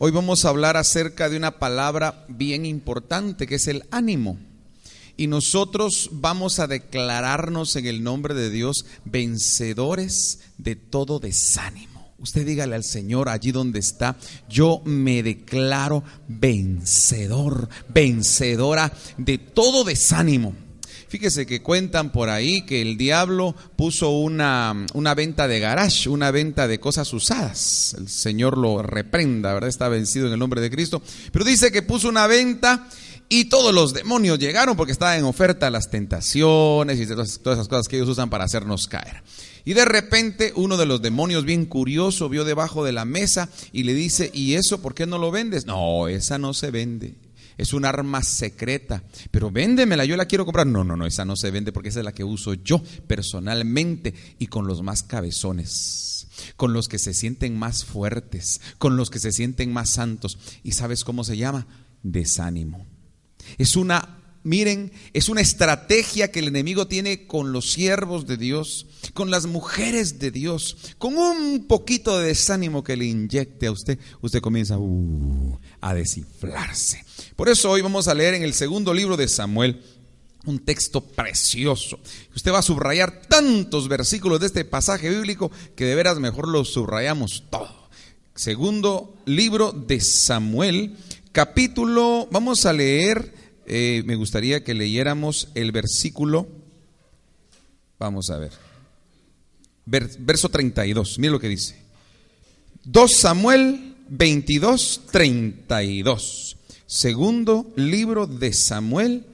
Hoy vamos a hablar acerca de una palabra bien importante que es el ánimo. Y nosotros vamos a declararnos en el nombre de Dios vencedores de todo desánimo. Usted dígale al Señor allí donde está, yo me declaro vencedor, vencedora de todo desánimo. Fíjese que cuentan por ahí que el diablo puso una, una, venta de garage, una venta de cosas usadas. El Señor lo reprenda, ¿verdad? Está vencido en el nombre de Cristo. Pero dice que puso una venta y todos los demonios llegaron porque estaban en oferta las tentaciones y todas, todas esas cosas que ellos usan para hacernos caer. Y de repente uno de los demonios bien curioso vio debajo de la mesa y le dice, ¿y eso por qué no lo vendes? No, esa no se vende es un arma secreta, pero véndemela, yo la quiero comprar. No, no, no, esa no se vende porque esa es la que uso yo personalmente y con los más cabezones, con los que se sienten más fuertes, con los que se sienten más santos. ¿Y sabes cómo se llama? Desánimo. Es una miren, es una estrategia que el enemigo tiene con los siervos de Dios, con las mujeres de Dios, con un poquito de desánimo que le inyecte a usted, usted comienza uh, a desinflarse. Por eso hoy vamos a leer en el segundo libro de Samuel un texto precioso. Usted va a subrayar tantos versículos de este pasaje bíblico que de veras mejor lo subrayamos todo. Segundo libro de Samuel, capítulo, vamos a leer eh, me gustaría que leyéramos el versículo, vamos a ver, verso 32, mire lo que dice. 2 Samuel 22, 32. Segundo libro de Samuel,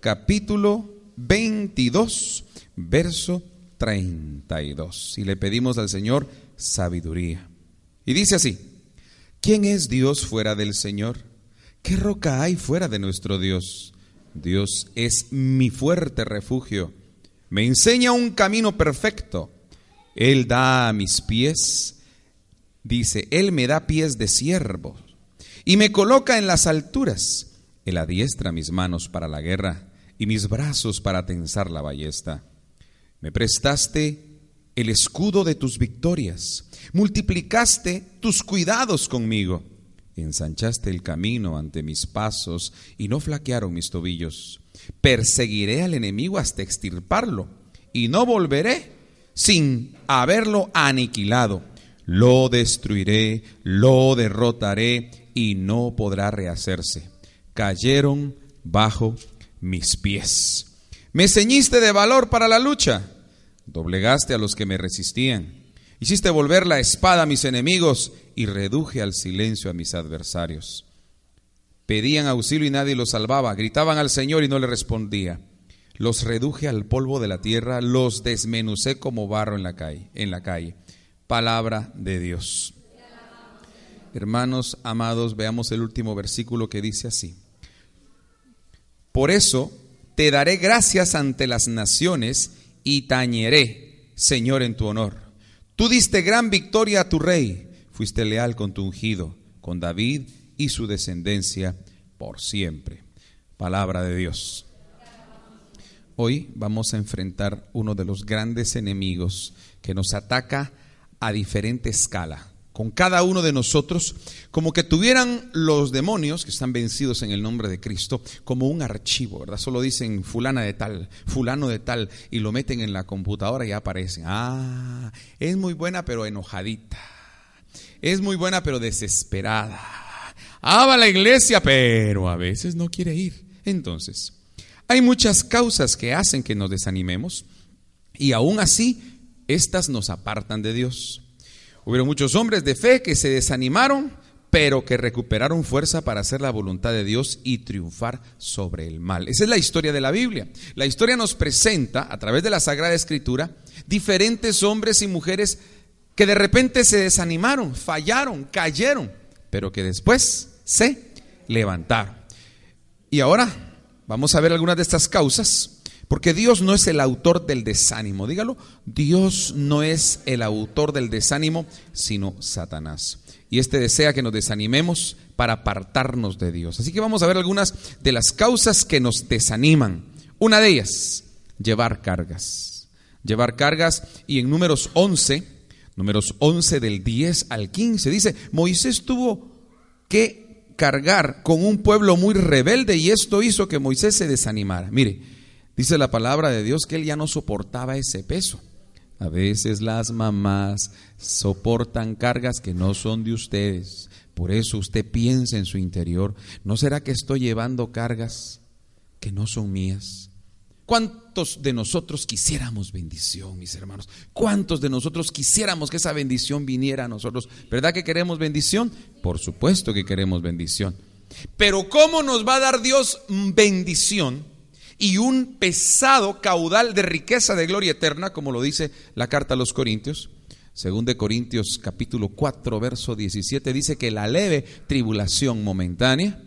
capítulo 22, verso 32. Y le pedimos al Señor sabiduría. Y dice así, ¿quién es Dios fuera del Señor? ¿Qué roca hay fuera de nuestro Dios? Dios es mi fuerte refugio. Me enseña un camino perfecto. Él da a mis pies, dice, Él me da pies de siervo y me coloca en las alturas. Él adiestra mis manos para la guerra y mis brazos para tensar la ballesta. Me prestaste el escudo de tus victorias, multiplicaste tus cuidados conmigo ensanchaste el camino ante mis pasos y no flaquearon mis tobillos. Perseguiré al enemigo hasta extirparlo y no volveré sin haberlo aniquilado. Lo destruiré, lo derrotaré y no podrá rehacerse. Cayeron bajo mis pies. Me ceñiste de valor para la lucha, doblegaste a los que me resistían Hiciste volver la espada a mis enemigos y reduje al silencio a mis adversarios. Pedían auxilio y nadie los salvaba, gritaban al Señor y no le respondía. Los reduje al polvo de la tierra, los desmenucé como barro en la calle, en la calle. Palabra de Dios. Hermanos amados, veamos el último versículo que dice así. Por eso te daré gracias ante las naciones y tañeré, Señor, en tu honor. Tú diste gran victoria a tu rey, fuiste leal con tu ungido, con David y su descendencia por siempre. Palabra de Dios. Hoy vamos a enfrentar uno de los grandes enemigos que nos ataca a diferente escala con cada uno de nosotros, como que tuvieran los demonios que están vencidos en el nombre de Cristo, como un archivo, ¿verdad? Solo dicen fulana de tal, fulano de tal, y lo meten en la computadora y aparecen. Ah, es muy buena pero enojadita. Es muy buena pero desesperada. Ah, va a la iglesia, pero a veces no quiere ir. Entonces, hay muchas causas que hacen que nos desanimemos y aún así, estas nos apartan de Dios. Hubieron muchos hombres de fe que se desanimaron, pero que recuperaron fuerza para hacer la voluntad de Dios y triunfar sobre el mal. Esa es la historia de la Biblia. La historia nos presenta, a través de la Sagrada Escritura, diferentes hombres y mujeres que de repente se desanimaron, fallaron, cayeron, pero que después se levantaron. Y ahora vamos a ver algunas de estas causas, porque Dios no es el autor del desánimo, dígalo, Dios no es el autor del desánimo, sino Satanás. Y este desea que nos desanimemos para apartarnos de Dios. Así que vamos a ver algunas de las causas que nos desaniman. Una de ellas, llevar cargas. Llevar cargas y en números 11, números 11 del 10 al 15, dice, Moisés tuvo que cargar con un pueblo muy rebelde y esto hizo que Moisés se desanimara. Mire, dice la palabra de Dios que él ya no soportaba ese peso. A veces las mamás soportan cargas que no son de ustedes. Por eso usted piensa en su interior, ¿no será que estoy llevando cargas que no son mías? ¿Cuántos de nosotros quisiéramos bendición, mis hermanos? ¿Cuántos de nosotros quisiéramos que esa bendición viniera a nosotros? ¿Verdad que queremos bendición? Por supuesto que queremos bendición. Pero ¿cómo nos va a dar Dios bendición y un pesado caudal de riqueza de gloria eterna, como lo dice la carta a los Corintios? Según de Corintios capítulo 4, verso 17, dice que la leve tribulación momentánea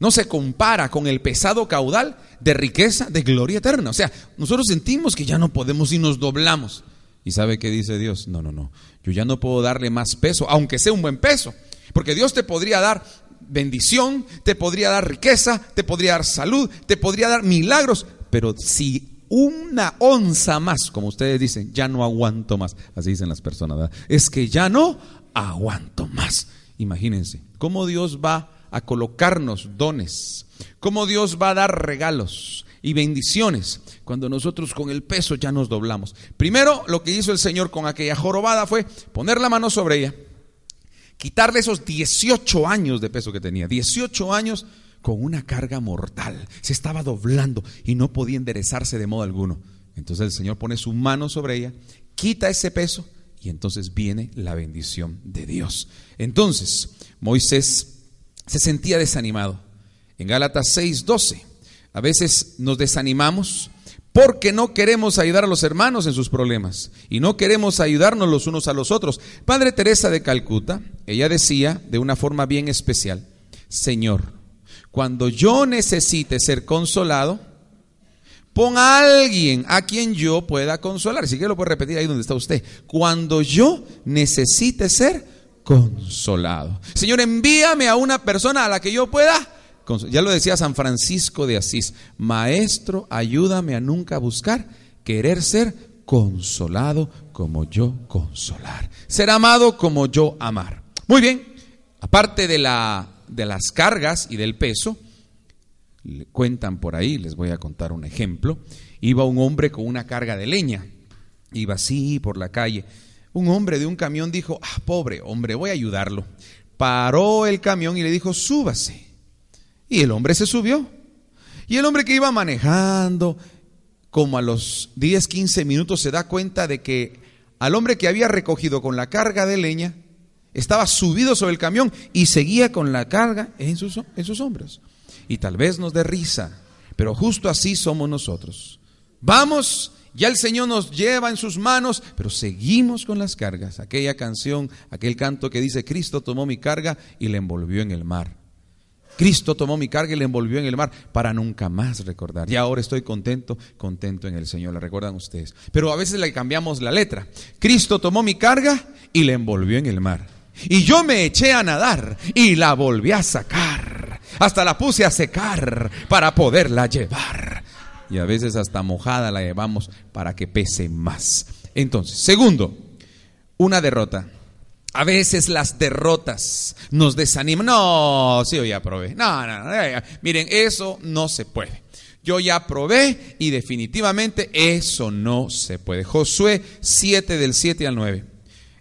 no se compara con el pesado caudal de riqueza de gloria eterna. O sea, nosotros sentimos que ya no podemos y nos doblamos. ¿Y sabe qué dice Dios? No, no, no. Yo ya no puedo darle más peso, aunque sea un buen peso. Porque Dios te podría dar bendición, te podría dar riqueza, te podría dar salud, te podría dar milagros. Pero si una onza más, como ustedes dicen, ya no aguanto más. Así dicen las personas, Es que ya no aguanto más. Imagínense, ¿cómo Dios va a colocarnos dones, cómo Dios va a dar regalos y bendiciones cuando nosotros con el peso ya nos doblamos. Primero, lo que hizo el Señor con aquella jorobada fue poner la mano sobre ella, quitarle esos 18 años de peso que tenía, 18 años con una carga mortal. Se estaba doblando y no podía enderezarse de modo alguno. Entonces el Señor pone su mano sobre ella, quita ese peso y entonces viene la bendición de Dios. Entonces, Moisés se sentía desanimado. En Gálatas 6:12, a veces nos desanimamos porque no queremos ayudar a los hermanos en sus problemas y no queremos ayudarnos los unos a los otros. Padre Teresa de Calcuta, ella decía de una forma bien especial, Señor, cuando yo necesite ser consolado, pon a alguien a quien yo pueda consolar. Si que lo puede repetir ahí donde está usted. Cuando yo necesite ser consolado. Señor, envíame a una persona a la que yo pueda. Ya lo decía San Francisco de Asís, Maestro, ayúdame a nunca buscar querer ser consolado como yo consolar. Ser amado como yo amar. Muy bien, aparte de, la, de las cargas y del peso, cuentan por ahí, les voy a contar un ejemplo. Iba un hombre con una carga de leña, iba así por la calle un hombre de un camión dijo, ah, pobre hombre, voy a ayudarlo. Paró el camión y le dijo, súbase. Y el hombre se subió. Y el hombre que iba manejando, como a los 10, 15 minutos, se da cuenta de que al hombre que había recogido con la carga de leña, estaba subido sobre el camión y seguía con la carga en sus, en sus hombros. Y tal vez nos dé risa, pero justo así somos nosotros. Vamos ya el Señor nos lleva en sus manos, pero seguimos con las cargas. Aquella canción, aquel canto que dice, Cristo tomó mi carga y le envolvió en el mar. Cristo tomó mi carga y le envolvió en el mar para nunca más recordar. Y ahora estoy contento, contento en el Señor. ¿La recuerdan ustedes? Pero a veces le cambiamos la letra. Cristo tomó mi carga y le envolvió en el mar. Y yo me eché a nadar y la volví a sacar. Hasta la puse a secar para poderla llevar y a veces hasta mojada la llevamos para que pese más. Entonces, segundo, una derrota. A veces las derrotas nos desaniman. No, sí, yo ya probé. No, no, no. Miren, eso no se puede. Yo ya probé y definitivamente eso no se puede. Josué 7 del 7 al 9.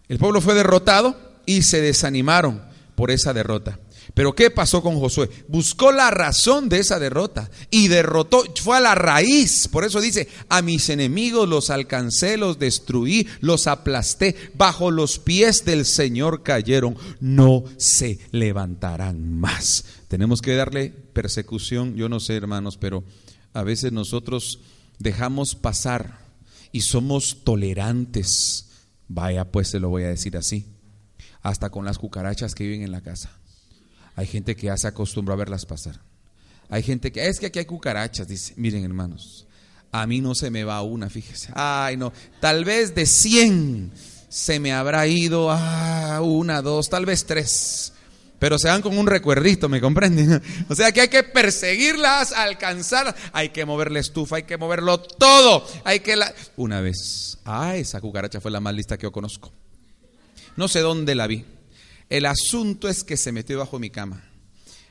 El pueblo fue derrotado y se desanimaron por esa derrota. Pero ¿qué pasó con Josué? Buscó la razón de esa derrota y derrotó, fue a la raíz. Por eso dice, a mis enemigos los alcancé, los destruí, los aplasté, bajo los pies del Señor cayeron, no se levantarán más. Tenemos que darle persecución, yo no sé hermanos, pero a veces nosotros dejamos pasar y somos tolerantes. Vaya, pues se lo voy a decir así, hasta con las cucarachas que viven en la casa Hay gente que ya se acostumbró a verlas pasar. Hay gente que, es que aquí hay cucarachas, dice, miren hermanos, a mí no se me va una, fíjese. Ay, no, tal vez de 100 se me habrá ido a una, dos, tal vez tres. Pero se van con un recuerdito, ¿me comprenden? O sea que hay que perseguirlas, alcanzarlas, hay que mover la estufa, hay que moverlo todo, hay que la... Una vez, ah, esa cucaracha fue la más lista que yo conozco. No sé dónde la vi. El asunto es que se metió bajo mi cama.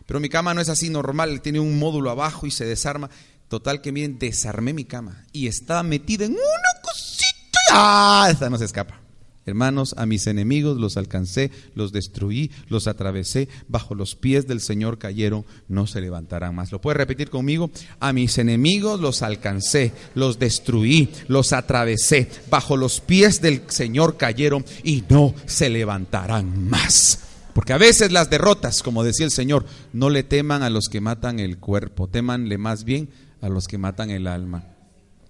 Pero mi cama no es así normal, tiene un módulo abajo y se desarma. Total que miren, desarmé mi cama y estaba metida en una cosita. ¡Ah! Esta no se escapa. Hermanos, a mis enemigos los alcancé, los destruí, los atravesé, bajo los pies del Señor cayeron, no se levantarán más. ¿Lo puede repetir conmigo? A mis enemigos los alcancé, los destruí, los atravesé, bajo los pies del Señor cayeron y no se levantarán más. Porque a veces las derrotas, como decía el Señor, no le teman a los que matan el cuerpo, temanle más bien a los que matan el alma.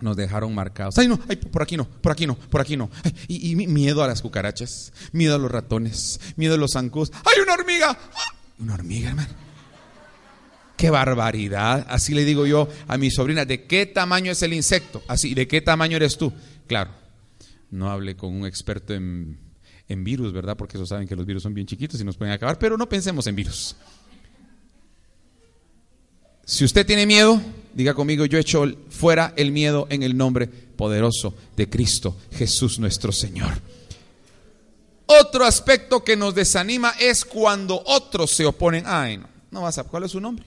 Nos dejaron marcados. Ay, no, ay, por aquí no, por aquí no, por aquí no. y, miedo a las cucarachas, miedo a los ratones, miedo a los zancudos. ¡Hay una hormiga! ¡Ah! Una hormiga, hermano. ¡Qué barbaridad! Así le digo yo a mi sobrina, ¿de qué tamaño es el insecto? Así, ¿de qué tamaño eres tú? Claro, no hable con un experto en en virus, ¿verdad? Porque eso saben que los virus son bien chiquitos y nos pueden acabar, pero no pensemos en virus. Si usted tiene miedo, diga conmigo, yo echo fuera el miedo en el nombre poderoso de Cristo, Jesús nuestro Señor. Otro aspecto que nos desanima es cuando otros se oponen. Ay, no, no vas a, ¿cuál es su nombre?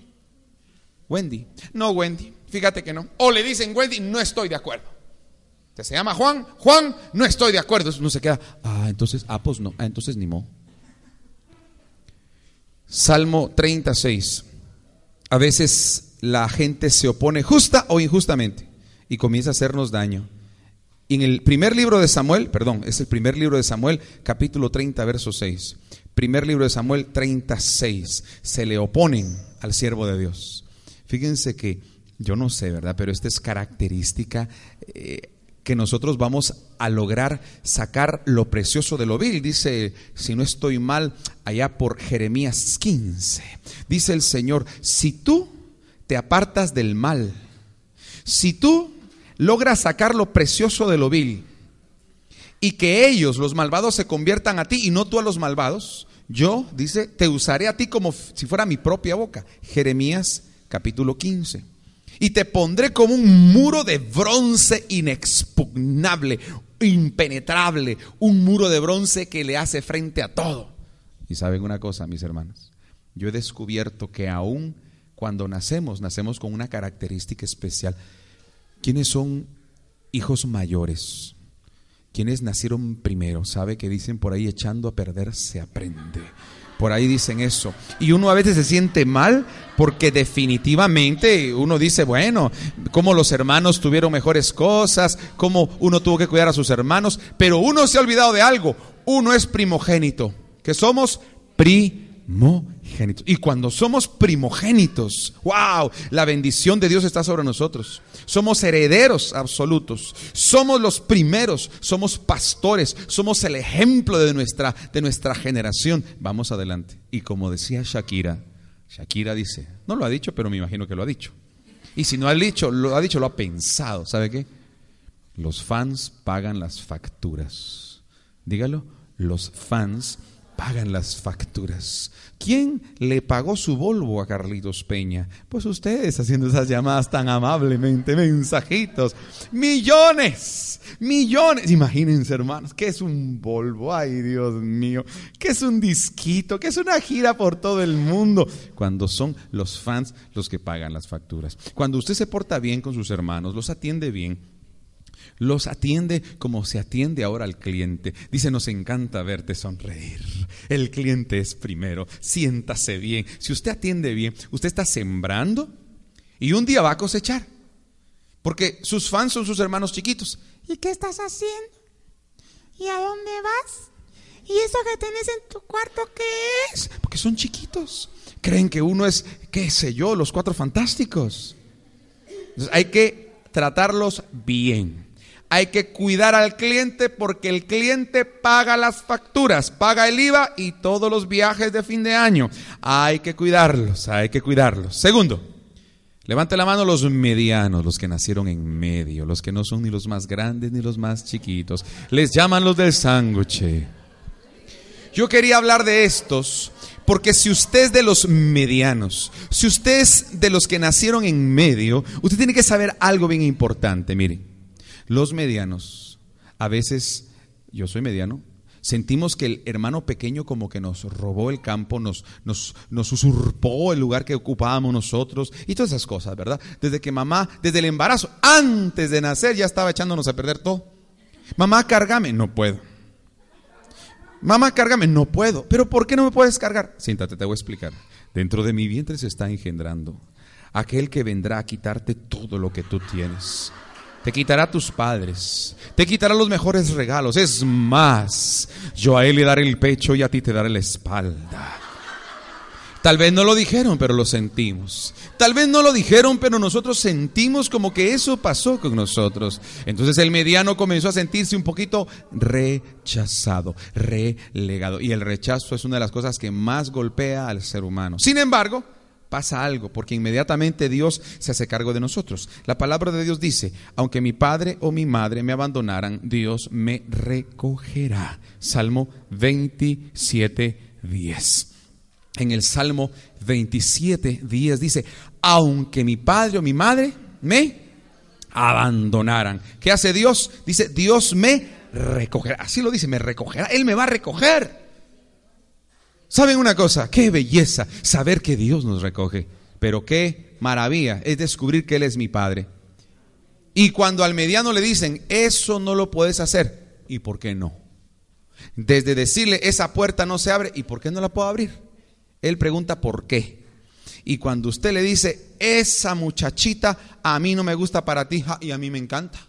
Wendy. No, Wendy, fíjate que no. O le dicen Wendy, no estoy de acuerdo se llama Juan, Juan, no estoy de acuerdo. No se queda, ah, entonces, ah, pues no, ah, entonces ni mo. Salmo 36. A veces la gente se opone justa o injustamente y comienza a hacernos daño. en el primer libro de Samuel, perdón, es el primer libro de Samuel, capítulo 30, verso 6. Primer libro de Samuel 36. Se le oponen al siervo de Dios. Fíjense que yo no sé, ¿verdad? Pero esta es característica eh, que nosotros vamos a lograr sacar lo precioso de lo vil. Dice, si no estoy mal, allá por Jeremías 15. Dice el Señor, si tú te apartas del mal, si tú logras sacar lo precioso de lo vil, y que ellos, los malvados, se conviertan a ti y no tú a los malvados, yo, dice, te usaré a ti como si fuera mi propia boca. Jeremías capítulo 15 y te pondré como un muro de bronce inexpugnable, impenetrable, un muro de bronce que le hace frente a todo. Y saben una cosa, mis hermanos, yo he descubierto que aún cuando nacemos, nacemos con una característica especial. ¿Quiénes son hijos mayores? ¿Quiénes nacieron primero? ¿Sabe que dicen por ahí echando a perder se aprende? Por ahí dicen eso. Y uno a veces se siente mal porque definitivamente uno dice, bueno, como los hermanos tuvieron mejores cosas, como uno tuvo que cuidar a sus hermanos, pero uno se ha olvidado de algo. Uno es primogénito, que somos primogénitos. Y cuando somos primogénitos, wow, la bendición de Dios está sobre nosotros somos herederos absolutos, somos los primeros, somos pastores, somos el ejemplo de nuestra, de nuestra generación. Vamos adelante. Y como decía Shakira, Shakira dice, no lo ha dicho, pero me imagino que lo ha dicho. Y si no ha dicho, lo ha dicho, lo ha pensado. ¿Sabe qué? Los fans pagan las facturas. Dígalo, los fans pagan las facturas. ¿Quién le pagó su Volvo a Carlitos Peña? Pues ustedes haciendo esas llamadas tan amablemente, mensajitos. Millones, millones. Imagínense, hermanos, ¿qué es un Volvo? Ay, Dios mío. ¿Qué es un disquito? ¿Qué es una gira por todo el mundo? Cuando son los fans los que pagan las facturas. Cuando usted se porta bien con sus hermanos, los atiende bien, los atiende como se atiende ahora al cliente. Dice, nos encanta verte sonreír. El cliente es primero. Siéntase bien. Si usted atiende bien, usted está sembrando y un día va a cosechar. Porque sus fans son sus hermanos chiquitos. ¿Y qué estás haciendo? ¿Y a dónde vas? ¿Y eso que tenés en tu cuarto qué es? Porque son chiquitos. Creen que uno es, qué sé yo, los cuatro fantásticos. Entonces hay que tratarlos bien Hay que cuidar al cliente porque el cliente paga las facturas, paga el IVA y todos los viajes de fin de año. Hay que cuidarlos, hay que cuidarlos. Segundo, levante la mano los medianos, los que nacieron en medio, los que no son ni los más grandes ni los más chiquitos. Les llaman los del sándwich. Yo quería hablar de estos porque si usted es de los medianos, si usted es de los que nacieron en medio, usted tiene que saber algo bien importante. Mire, los medianos, a veces, yo soy mediano, sentimos que el hermano pequeño como que nos robó el campo, nos, nos, nos usurpó el lugar que ocupábamos nosotros y todas esas cosas, ¿verdad? Desde que mamá, desde el embarazo, antes de nacer, ya estaba echándonos a perder todo. Mamá, cárgame, no puedo. Mamá, cárgame, no puedo. ¿Pero por qué no me puedes cargar? Siéntate, te voy a explicar. Dentro de mi vientre se está engendrando aquel que vendrá a quitarte todo lo que tú tienes. Te quitará a tus padres, te quitará los mejores regalos. Es más, yo a él le daré el pecho y a ti te daré la espalda. Tal vez no lo dijeron, pero lo sentimos. Tal vez no lo dijeron, pero nosotros sentimos como que eso pasó con nosotros. Entonces el mediano comenzó a sentirse un poquito rechazado, relegado. Y el rechazo es una de las cosas que más golpea al ser humano. Sin embargo, pasa algo, porque inmediatamente Dios se hace cargo de nosotros. La palabra de Dios dice, aunque mi padre o mi madre me abandonaran, Dios me recogerá. Salmo 27, 10. En el Salmo 27, 10 dice, aunque mi padre o mi madre me abandonaran. ¿Qué hace Dios? Dice, Dios me recogerá. Así lo dice, me recogerá. Él me va a recoger. ¿Saben una cosa? Qué belleza saber que Dios nos recoge. Pero qué maravilla es descubrir que Él es mi Padre. Y cuando al mediano le dicen, eso no lo puedes hacer, ¿y por qué no? Desde decirle, esa puerta no se abre, ¿y por qué no la puedo abrir? Él pregunta por qué. Y cuando usted le dice, esa muchachita a mí no me gusta para ti, y a mí me encanta.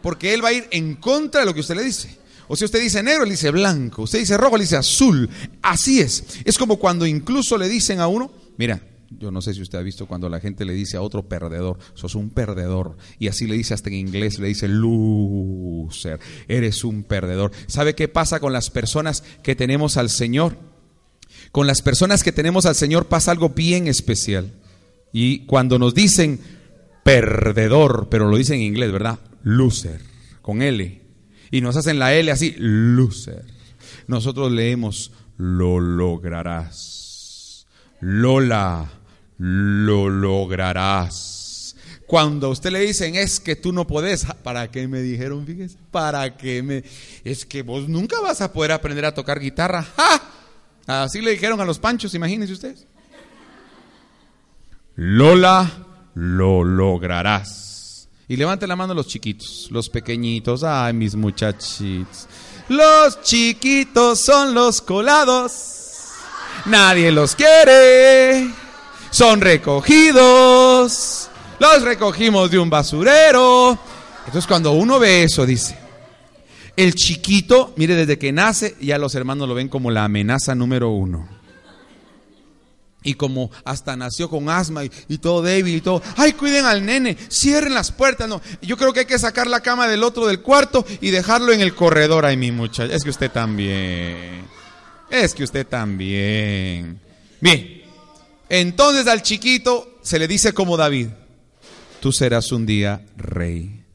Porque Él va a ir en contra de lo que usted le dice. O si usted dice negro, le dice blanco. Usted dice rojo, le dice azul. Así es. Es como cuando incluso le dicen a uno, mira, yo no sé si usted ha visto cuando la gente le dice a otro perdedor, sos un perdedor. Y así le dice hasta en inglés, le dice loser, eres un perdedor. ¿Sabe qué pasa con las personas que tenemos al Señor? Con las personas que tenemos al Señor pasa algo bien especial. Y cuando nos dicen perdedor, pero lo dicen en inglés, ¿verdad? Loser, con L y nos hacen la L así, loser. Nosotros leemos, lo lograrás. Lola, lo lograrás. Cuando a usted le dicen es que tú no puedes, ¿para qué me dijeron? Fíjese, ¿para qué me? Es que vos nunca vas a poder aprender a tocar guitarra. Así le dijeron a los panchos, imagínense ustedes. Lola, lo lograrás. Y levante la mano los chiquitos, los pequeñitos. Ay, mis muchachitos. Los chiquitos son los colados. Nadie los quiere. Son recogidos. Los recogimos de un basurero. Entonces cuando uno ve eso, dice, el chiquito, mire, desde que nace, ya los hermanos lo ven como la amenaza número uno. Y como hasta nació con asma y, todo débil y todo, ay, cuiden al nene, cierren las puertas. No, yo creo que hay que sacar la cama del otro del cuarto y dejarlo en el corredor. Ay, mi muchacha, es que usted también. Es que usted también. Bien, entonces al chiquito se le dice como David, tú serás un día rey.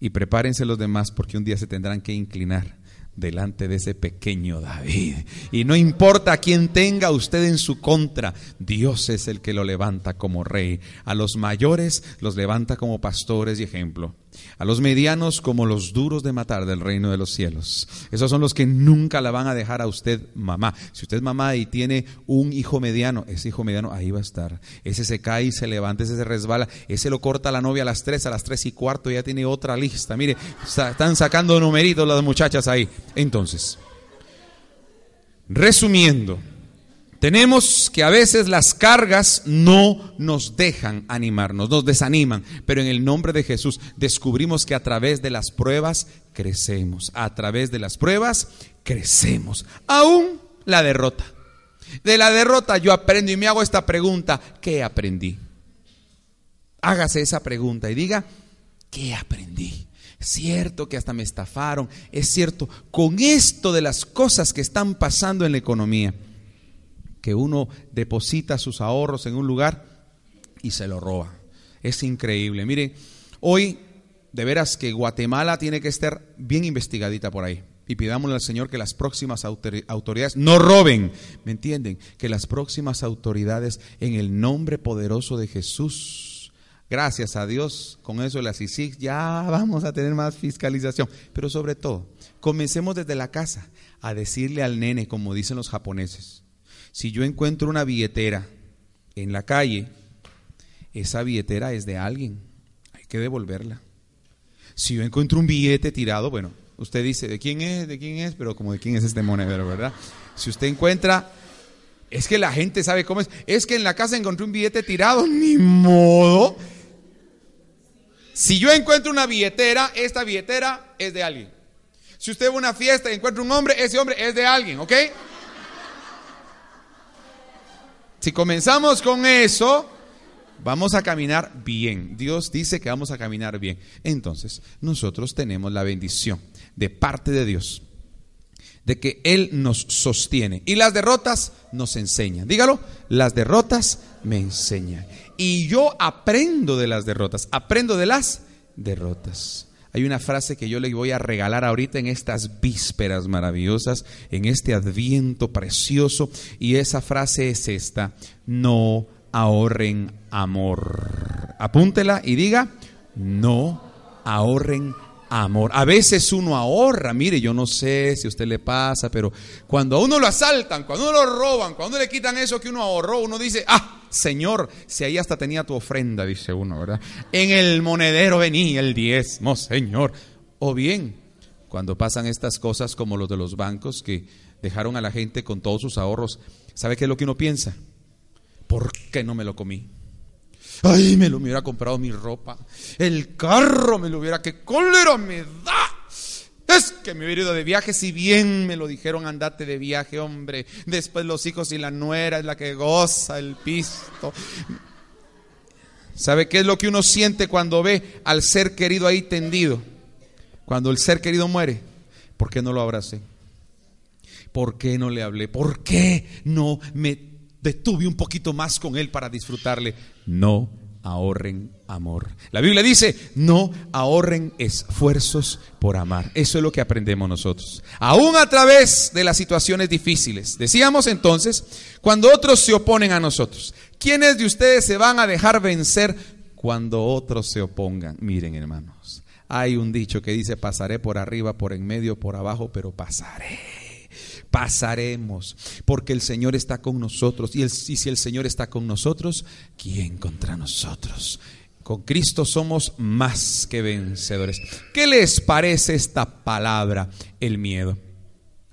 Y prepárense los demás porque un día se tendrán que inclinar delante de ese pequeño David. Y no importa a quién tenga usted en su contra, Dios es el que lo levanta como rey. A los mayores los levanta como pastores y ejemplo a los medianos como los duros de matar del reino de los cielos. Esos son los que nunca la van a dejar a usted mamá. Si usted es mamá y tiene un hijo mediano, ese hijo mediano ahí va a estar. Ese se cae y se levanta, ese se resbala, ese lo corta la novia a las tres, a las tres y cuarto ya tiene otra lista. Mire, están sacando numeritos las muchachas ahí. Entonces, resumiendo, tenemos que a veces las cargas no nos dejan animarnos, nos desaniman, pero en el nombre de Jesús descubrimos que a través de las pruebas crecemos, a través de las pruebas crecemos, aún la derrota. De la derrota yo aprendo y me hago esta pregunta, ¿qué aprendí? Hágase esa pregunta y diga, ¿qué aprendí? Es cierto que hasta me estafaron, es cierto, con esto de las cosas que están pasando en la economía, que uno deposita sus ahorros en un lugar y se lo roba. Es increíble. Miren, hoy de veras que Guatemala tiene que estar bien investigadita por ahí. Y pidámosle al Señor que las próximas autoridades no roben, ¿me entienden? Que las próximas autoridades en el nombre poderoso de Jesús, gracias a Dios, con eso las ISIC ya vamos a tener más fiscalización. Pero sobre todo, comencemos desde la casa a decirle al nene, como dicen los japoneses, si yo encuentro una billetera en la calle, esa billetera es de alguien, hay que devolverla. Si yo encuentro un billete tirado, bueno, usted dice, ¿de quién es? ¿De quién es? Pero como de quién es este monedero, ¿verdad? Si usted encuentra, es que la gente sabe cómo es. Es que en la casa encontré un billete tirado, ni modo. Si yo encuentro una billetera, esta billetera es de alguien. Si usted va a una fiesta y encuentra un hombre, ese hombre es de alguien, ¿ok? Si comenzamos con eso, Vamos a caminar bien. Dios dice que vamos a caminar bien. Entonces, nosotros tenemos la bendición de parte de Dios de que Él nos sostiene. Y las derrotas nos enseñan. Dígalo, las derrotas me enseñan. Y yo aprendo de las derrotas, aprendo de las derrotas. Hay una frase que yo le voy a regalar ahorita en estas vísperas maravillosas, en este adviento precioso, y esa frase es esta, no ahorren amor. Apúntela y diga, no ahorren amor. A veces uno ahorra, mire, yo no sé si a usted le pasa, pero cuando a uno lo asaltan, cuando uno lo roban, cuando le quitan eso que uno ahorró, uno dice, ah, Señor, si ahí hasta tenía tu ofrenda, dice uno, ¿verdad? En el monedero venía el diezmo, Señor. O bien, cuando pasan estas cosas como los de los bancos que dejaron a la gente con todos sus ahorros, ¿sabe qué es lo que uno piensa? ¿por qué no me lo comí? Ay, me lo hubiera comprado mi ropa. El carro me lo hubiera, qué cólera me da. Es que me hubiera ido de viaje, si bien me lo dijeron, andate de viaje, hombre. Después los hijos y la nuera es la que goza el pisto. ¿Sabe qué es lo que uno siente cuando ve al ser querido ahí tendido? Cuando el ser querido muere. ¿Por qué no lo abracé? ¿Por qué no le hablé? ¿Por qué no me detuve un poquito más con él para disfrutarle. No ahorren amor. La Biblia dice, no ahorren esfuerzos por amar. Eso es lo que aprendemos nosotros. Aún a través de las situaciones difíciles. Decíamos entonces, cuando otros se oponen a nosotros, ¿quiénes de ustedes se van a dejar vencer cuando otros se opongan? Miren hermanos, hay un dicho que dice, pasaré por arriba, por en medio, por abajo, pero pasaré pasaremos, porque el Señor está con nosotros. Y, el, si el Señor está con nosotros, ¿quién contra nosotros? Con Cristo somos más que vencedores. ¿Qué les parece esta palabra, el miedo?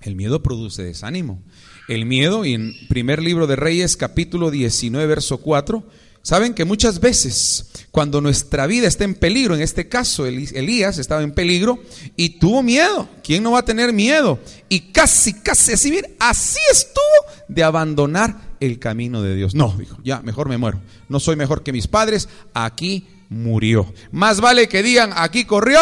El miedo produce desánimo. El miedo, y en primer libro de Reyes, capítulo 19, verso 4, Saben que muchas veces cuando nuestra vida está en peligro, en este caso Elías estaba en peligro y tuvo miedo. ¿Quién no va a tener miedo? Y casi, casi así, así estuvo de abandonar el camino de Dios. No, dijo, ya, mejor me muero. No soy mejor que mis padres, aquí murió. Más vale que digan, aquí corrió,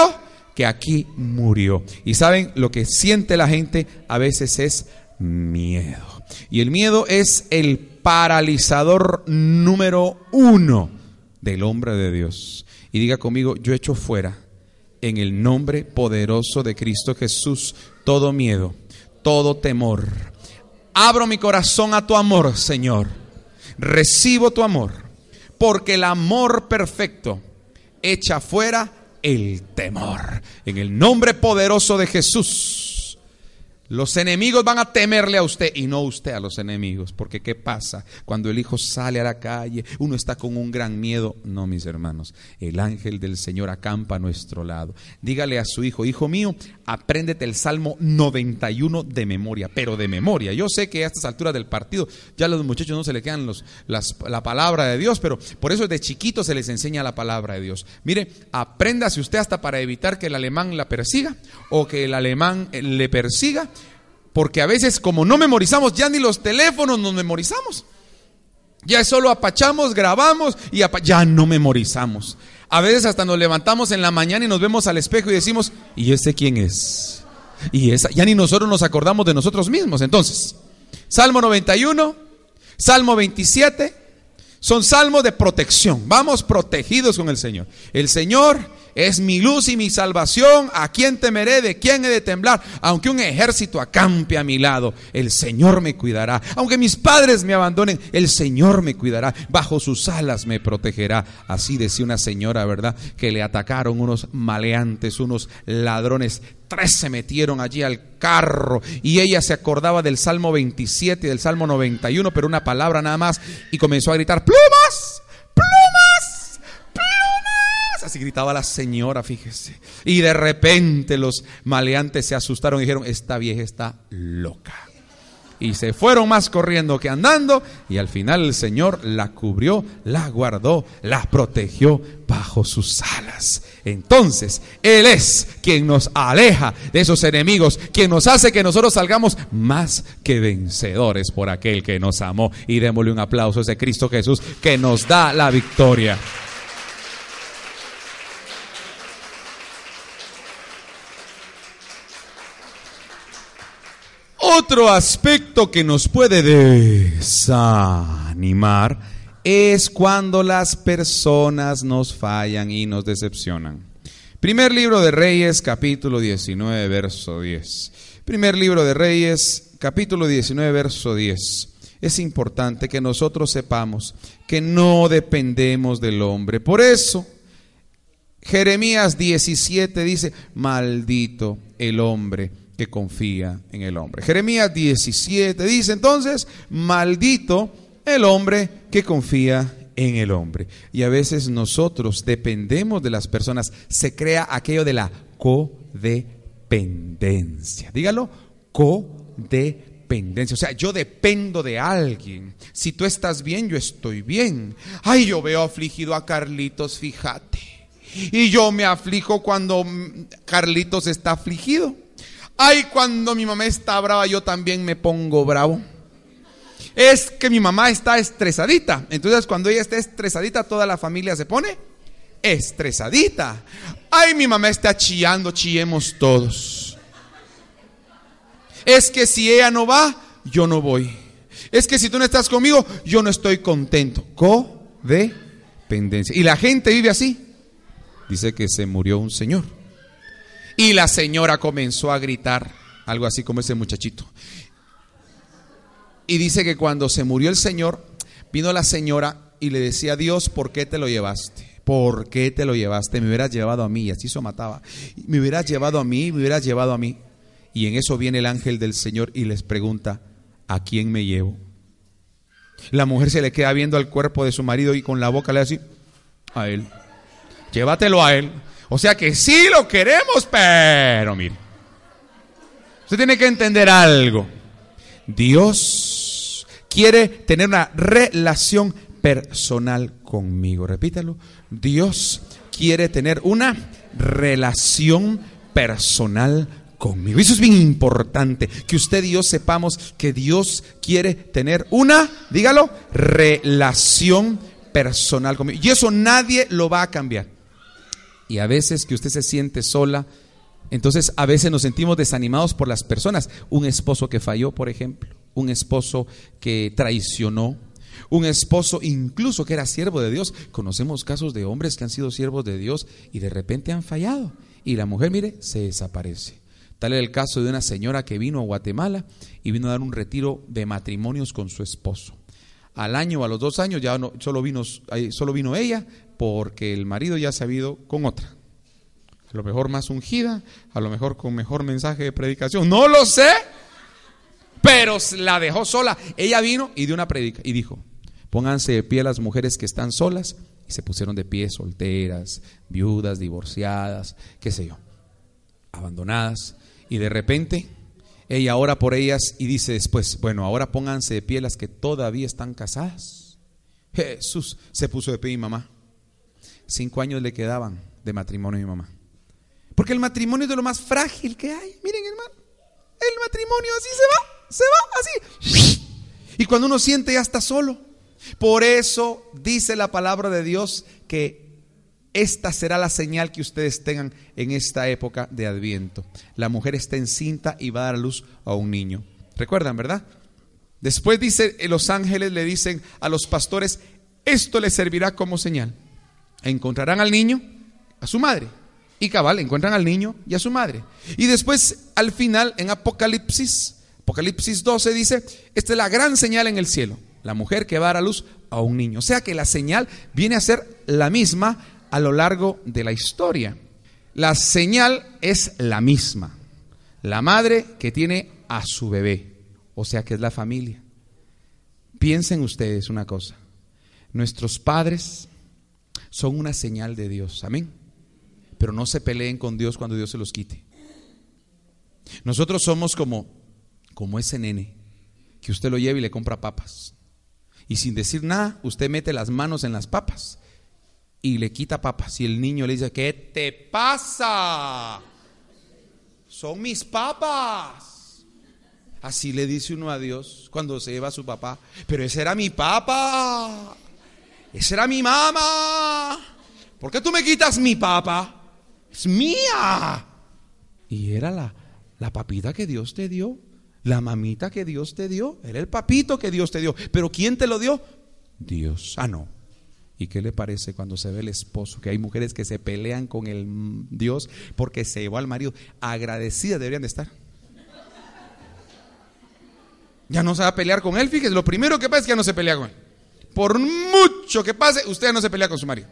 que aquí murió. Y saben, lo que siente la gente a veces es miedo. Y el miedo es el paralizador número uno del hombre de Dios. Y diga conmigo, yo echo fuera en el nombre poderoso de Cristo Jesús todo miedo, todo temor. Abro mi corazón a tu amor, Señor. Recibo tu amor, porque el amor perfecto echa fuera el temor. En el nombre poderoso de Jesús. Los enemigos van a temerle a usted y no usted a los enemigos. Porque ¿qué pasa? Cuando el hijo sale a la calle, uno está con un gran miedo. No, mis hermanos, el ángel del Señor acampa a nuestro lado. Dígale a su hijo, hijo mío, apréndete el Salmo 91 de memoria, pero de memoria. Yo sé que a estas alturas del partido ya a los muchachos no se le quedan los, la palabra de Dios, pero por eso de chiquito se les enseña la palabra de Dios. Mire, apréndase usted hasta para evitar que el alemán la persiga o que el alemán le persiga porque a veces como no memorizamos, ya ni los teléfonos nos memorizamos. Ya solo apachamos, grabamos y ya no memorizamos. A veces hasta nos levantamos en la mañana y nos vemos al espejo y decimos, ¿y ese quién es? Y esa, ya ni nosotros nos acordamos de nosotros mismos. Entonces, Salmo 91, Salmo 27, son salmos de protección. Vamos protegidos con el Señor. El Señor es mi luz y mi salvación. ¿A quién temeré? ¿De quién he de temblar? Aunque un ejército acampe a mi lado, el Señor me cuidará. Aunque mis padres me abandonen, el Señor me cuidará. Bajo sus alas me protegerá. Así decía una señora, ¿verdad? Que le atacaron unos maleantes, unos ladrones. Tres se metieron allí al carro y ella se acordaba del Salmo 27 y del Salmo 91, pero una palabra nada más y comenzó a gritar, plumas, Así gritaba la señora, fíjese. Y de repente los maleantes se asustaron y dijeron, esta vieja está loca. Y se fueron más corriendo que andando y al final el Señor la cubrió, la guardó, la protegió bajo sus alas. Entonces, Él es quien nos aleja de esos enemigos, quien nos hace que nosotros salgamos más que vencedores por aquel que nos amó. Y démosle un aplauso a ese Cristo Jesús que nos da la victoria. Otro aspecto que nos puede desanimar es cuando las personas nos fallan y nos decepcionan. Primer libro de Reyes, capítulo 19, verso 10. Primer libro de Reyes, capítulo 19, verso 10. Es importante que nosotros sepamos que no dependemos del hombre. Por eso, Jeremías 17 dice, maldito el hombre que confía en el hombre. Jeremías 17 dice entonces, maldito el hombre que confía en el hombre. Y a veces nosotros dependemos de las personas. Se crea aquello de la codependencia. Dígalo, codependencia. O sea, yo dependo de alguien. Si tú estás bien, yo estoy bien. Ay, yo veo afligido a Carlitos, fíjate. Y yo me aflijo cuando Carlitos está afligido. Ay, cuando mi mamá está brava, yo también me pongo bravo. Es que mi mamá está estresadita. Entonces, cuando ella está estresadita, toda la familia se pone estresadita. Ay, mi mamá está chillando, chillemos todos. Es que si ella no va, yo no voy. Es que si tú no estás conmigo, yo no estoy contento. Codependencia. Y la gente vive así. Dice que se murió un señor. Y la señora comenzó a gritar, algo así como ese muchachito. Y dice que cuando se murió el señor, vino la señora y le decía, Dios, ¿por qué te lo llevaste? ¿Por qué te lo llevaste? Me hubieras llevado a mí. Y así se mataba. Me hubieras llevado a mí, me hubieras llevado a mí. Y en eso viene el ángel del Señor y les pregunta, ¿a quién me llevo? La mujer se le queda viendo al cuerpo de su marido y con la boca le dice, a él. Llévatelo a él. O sea que sí lo queremos, pero mire. Usted tiene que entender algo. Dios quiere tener una relación personal conmigo. Repítalo. Dios quiere tener una relación personal conmigo. Eso es bien importante, que usted y yo sepamos que Dios quiere tener una, dígalo, relación personal conmigo. Y eso nadie lo va a cambiar y a veces que usted se siente sola, entonces a veces nos sentimos desanimados por las personas. Un esposo que falló, por ejemplo, un esposo que traicionó, un esposo incluso que era siervo de Dios. Conocemos casos de hombres que han sido siervos de Dios y de repente han fallado. Y la mujer, mire, se desaparece. Tal es el caso de una señora que vino a Guatemala y vino a dar un retiro de matrimonios con su esposo. Al año a los dos años ya no, solo, vino, solo vino ella, porque el marido ya se ha ido con otra. A lo mejor más ungida, a lo mejor con mejor mensaje de predicación. No lo sé, pero la dejó sola. Ella vino y dio una predica y dijo, pónganse de pie las mujeres que están solas. Y se pusieron de pie solteras, viudas, divorciadas, qué sé yo, abandonadas. Y de repente ella ora por ellas y dice después, bueno, ahora pónganse de pie las que todavía están casadas. Jesús se puso de pie mi mamá. Cinco años le quedaban de matrimonio a mi mamá. Porque el matrimonio es de lo más frágil que hay. Miren, hermano, el matrimonio así se va, se va, así. Y cuando uno siente ya está solo. Por eso dice la palabra de Dios que esta será la señal que ustedes tengan en esta época de Adviento. La mujer está encinta y va a dar a luz a un niño. ¿Recuerdan, verdad? Después dice, los ángeles le dicen a los pastores, esto les servirá como señal. Encontrarán al niño, a su madre. Y cabal, encuentran al niño y a su madre. Y después, al final, en Apocalipsis, Apocalipsis 12 dice, esta es la gran señal en el cielo. La mujer que va a dar a luz a un niño. O sea que la señal viene a ser la misma a lo largo de la historia. La señal es la misma. La madre que tiene a su bebé, o sea que es la familia. Piensen ustedes una cosa. Nuestros padres son una señal de Dios. Amén. Pero no se peleen con Dios cuando Dios se los quite. Nosotros somos como, como ese nene que usted lo lleva y le compra papas. Y sin decir nada, usted mete las manos en las papas y le quita papas. Y el niño le dice, ¿qué te pasa? Son mis papas. Así le dice uno a Dios cuando se lleva a su papá. Pero ese era mi papa. Esa era mi mamá. ¿Por qué tú me quitas mi papa? Es mía. Y era la, la papita que Dios te dio. La mamita que Dios te dio. Era el papito que Dios te dio. Pero ¿quién te lo dio? Dios. Ah, no. ¿Y qué le parece cuando se ve el esposo? Que hay mujeres que se pelean con el Dios porque se llevó al marido. Agradecidas deberían de estar. Ya no se va a pelear con él, fíjese. Lo primero que pasa es que ya no se pelea con él. Por mucho que pase, usted no se pelea con su marido.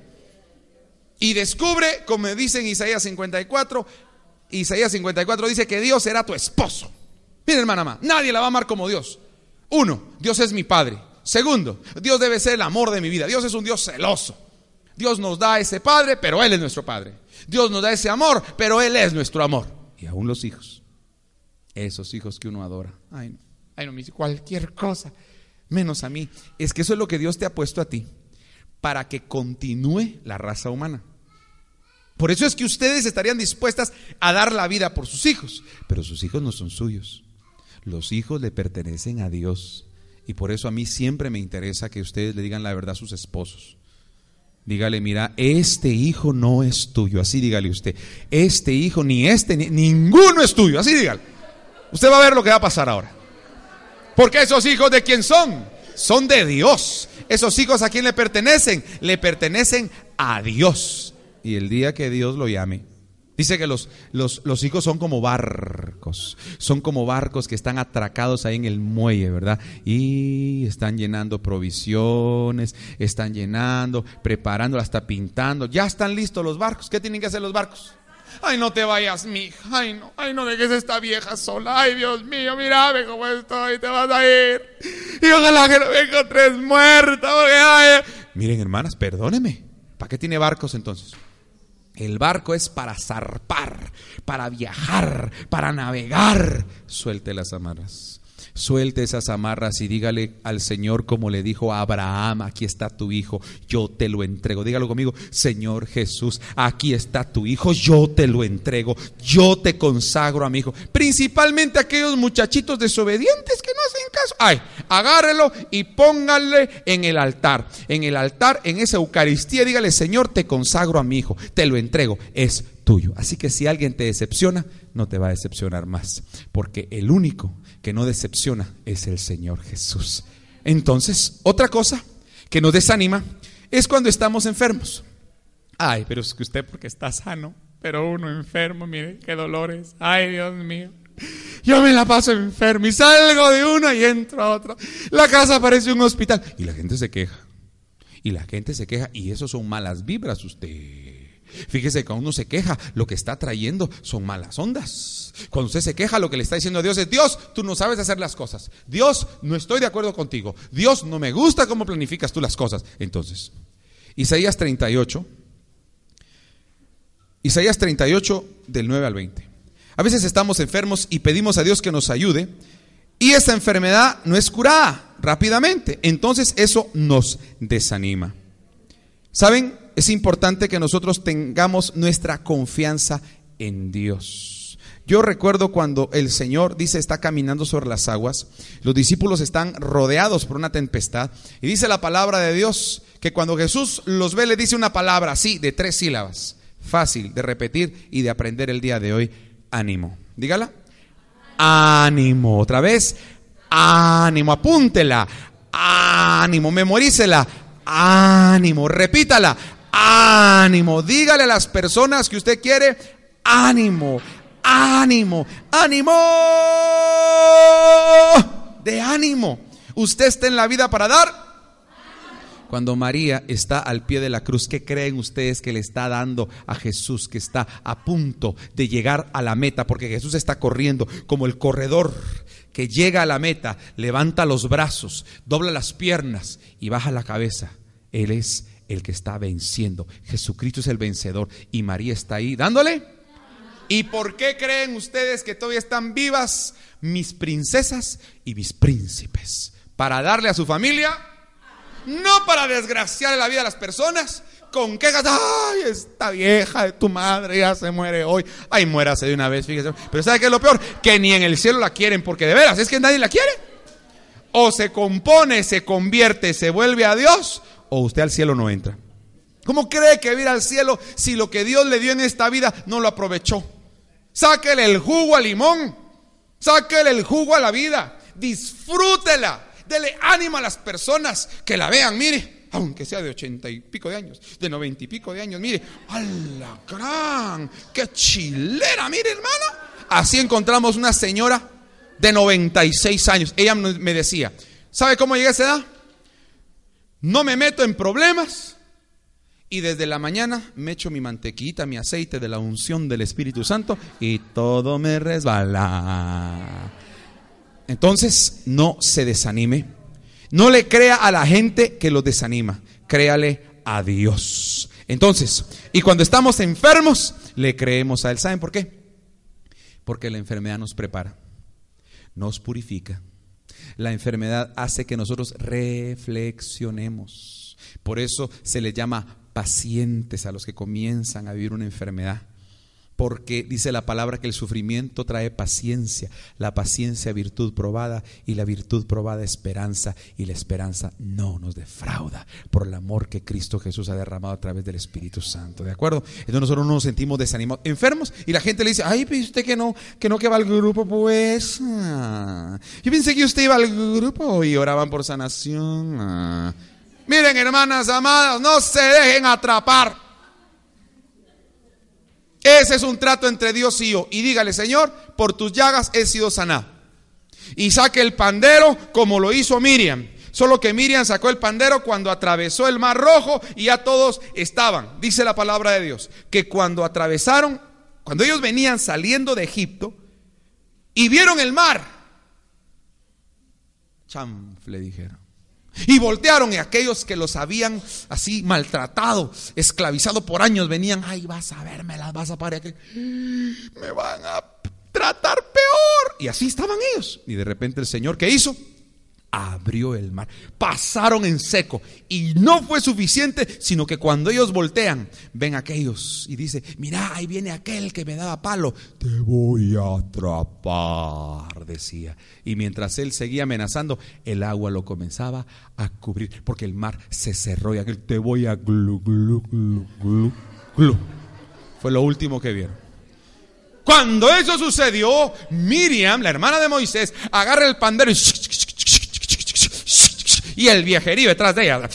Y descubre, como dice en Isaías 54, Isaías 54 dice que Dios será tu esposo. Mira, hermana, más, nadie la va a amar como Dios. Uno, Dios es mi padre. Segundo, Dios debe ser el amor de mi vida. Dios es un Dios celoso. Dios nos da ese Padre, pero Él es nuestro Padre. Dios nos da ese amor, pero Él es nuestro amor. Y aún los hijos, esos hijos que uno adora. Ay, no, ay, no cualquier cosa, menos a mí. Es que eso es lo que Dios te ha puesto a ti, para que continúe la raza humana. Por eso es que ustedes estarían dispuestas a dar la vida por sus hijos, pero sus hijos no son suyos. Los hijos le pertenecen a Dios. Y por eso a mí siempre me interesa que ustedes le digan la verdad a sus esposos. Dígale, mira, este hijo no es tuyo. Así dígale usted. Este hijo, ni este, ni, ninguno es tuyo. Así dígale. Usted va a ver lo que va a pasar ahora. Porque esos hijos de quién son? Son de Dios. Esos hijos a quién le pertenecen? Le pertenecen a Dios. Y el día que Dios lo llame, Dice que los, los, los, hijos son como barcos, son como barcos que están atracados ahí en el muelle, ¿verdad? Y están llenando provisiones, están llenando, preparando, hasta pintando. Ya están listos los barcos. ¿Qué tienen que hacer los barcos? Ay, no te vayas, mija. Ay, no, ay, no dejes esta vieja sola. Ay, Dios mío, mírame cómo estoy, te vas a ir. Y ojalá que no me encontres muerta. Miren, hermanas, perdóneme. ¿Para qué tiene barcos entonces? El barco es para zarpar, para viajar, para navegar. Suelte las amarras. Suelte esas amarras y dígale al Señor como le dijo Abraham, aquí está tu hijo, yo te lo entrego. Dígalo conmigo, Señor Jesús, aquí está tu hijo, yo te lo entrego, yo te consagro a mi hijo. Principalmente aquellos muchachitos desobedientes que no hacen caso. Ay, agárrelo y póngale en el altar. En el altar, en esa Eucaristía, dígale, Señor, te consagro a mi hijo, te lo entrego, es tuyo. Así que si alguien te decepciona, no te va a decepcionar más, porque el único que no decepciona es el Señor Jesús. Entonces, otra cosa que nos desanima es cuando estamos enfermos. Ay, pero es que usted porque está sano, pero uno enfermo, mire, qué dolores. Ay, Dios mío. Yo me la paso enfermo y salgo de uno y entro a otro. La casa parece un hospital. Y la gente se queja. Y la gente se queja. Y eso son malas vibras usted. Fíjese que uno se queja, lo que está trayendo son malas ondas. Cuando usted se queja, lo que le está diciendo a Dios es, Dios, tú no sabes hacer las cosas. Dios, no estoy de acuerdo contigo. Dios, no me gusta cómo planificas tú las cosas. Entonces, Isaías 38, Isaías 38 del 9 al 20. A veces estamos enfermos y pedimos a Dios que nos ayude y esa enfermedad no es curada rápidamente. Entonces eso nos desanima. ¿Saben? Es importante que nosotros tengamos nuestra confianza en Dios. Yo recuerdo cuando el Señor dice está caminando sobre las aguas, los discípulos están rodeados por una tempestad y dice la palabra de Dios que cuando Jesús los ve le dice una palabra así de tres sílabas, fácil de repetir y de aprender el día de hoy, ánimo. Dígala. Ánimo. Otra vez, ánimo. Apúntela. Ánimo. Memorícela. Ánimo. Repítala. Ánimo. Dígale a las personas que usted quiere, ánimo. Ánimo. Ánimo. De ánimo. Usted está en la vida para dar cuando María está al pie de la cruz, ¿qué creen ustedes que le está dando a Jesús que está a punto de llegar a la meta? Porque Jesús está corriendo como el corredor que llega a la meta, levanta los brazos, dobla las piernas y baja la cabeza. Él es el que está venciendo. Jesucristo es el vencedor y María está ahí dándole. ¿Y por qué creen ustedes que todavía están vivas mis princesas y mis príncipes? Para darle a su familia no para desgraciar la vida de las personas con quejas. Ay, esta vieja de tu madre ya se muere hoy. Ay, muérase de una vez, fíjese. Pero ¿sabe qué es lo peor? Que ni en el cielo la quieren, porque de veras es que nadie la quiere. O se compone, se convierte, se vuelve a Dios, o usted al cielo no entra. ¿Cómo cree que ir al cielo si lo que Dios le dio en esta vida no lo aprovechó? Sáquele el jugo al limón, sáquele el jugo a la vida, disfrútela. Dele ánimo a las personas que la vean, mire, aunque sea de ochenta y pico de años, de noventa y pico de años, mire, ¡a la gran! ¡Qué chilera! Mire, hermana. Así encontramos una señora de 96 años. Ella me decía, ¿sabe cómo llegué a esa edad? No me meto en problemas. Y desde la mañana me echo mi mantequita, mi aceite de la unción del Espíritu Santo y todo me resbala. Entonces, no se desanime. No le crea a la gente que lo desanima. Créale a Dios. Entonces, y cuando estamos enfermos, le creemos a Él. ¿Saben por qué? Porque la enfermedad nos prepara, nos purifica. La enfermedad hace que nosotros reflexionemos. Por eso se le llama pacientes a los que comienzan a vivir una enfermedad porque dice la palabra que el sufrimiento trae paciencia, la paciencia virtud probada y la virtud probada esperanza y la esperanza no nos defrauda por el amor que Cristo Jesús ha derramado a través del Espíritu Santo, ¿de acuerdo? Entonces nosotros no nos sentimos desanimados, enfermos y la gente le dice, ay, pues usted que no, que no que va al grupo, pues. Ah, yo pensé que usted iba al grupo y oraban por sanación. Ah. Miren, hermanas amadas, no se dejen atrapar ese es un trato entre Dios y yo. Y dígale, Señor, por tus llagas he sido sanado. Y saque el pandero como lo hizo Miriam. Solo que Miriam sacó el pandero cuando atravesó el mar rojo y ya todos estaban. Dice la palabra de Dios, que cuando atravesaron, cuando ellos venían saliendo de Egipto y vieron el mar, chanfle dijeron. Y voltearon y aquellos que los habían así maltratado, esclavizado por años, venían, ay, vas a verme, las vas a parar, me van a tratar peor. Y así estaban ellos. Y de repente el Señor, ¿qué hizo? Abrió el mar. Pasaron en seco. Y no fue suficiente, sino que cuando ellos voltean, ven aquellos y dice, mira, ahí viene aquel que me daba palo. Te voy a atrapar, decía. Y mientras él seguía amenazando, el agua lo comenzaba a cubrir, porque el mar se cerró y aquel, te voy a glu, glu, glu, glu, glu. Fue lo último que vieron. Cuando eso sucedió, Miriam, la hermana de Moisés, agarra el pandero y y el viejerío detrás de ella.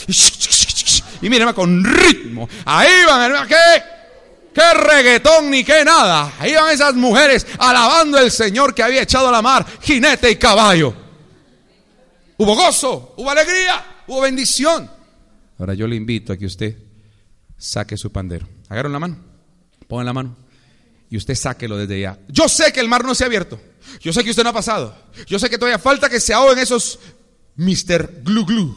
Y miren, con ritmo. Ahí van, hermano, ¿qué? ¿Qué reggaetón ni qué nada? Ahí van esas mujeres alabando al Señor que había echado a la mar jinete y caballo. Hubo gozo, hubo alegría, hubo bendición. Ahora yo le invito a que usted saque su pandero. Agarren la mano, pongan la mano y usted sáquelo desde ya. Yo sé que el mar no se ha abierto. Yo sé que usted no ha pasado. Yo sé que todavía falta que se ahoguen esos Mr. Glu Glu.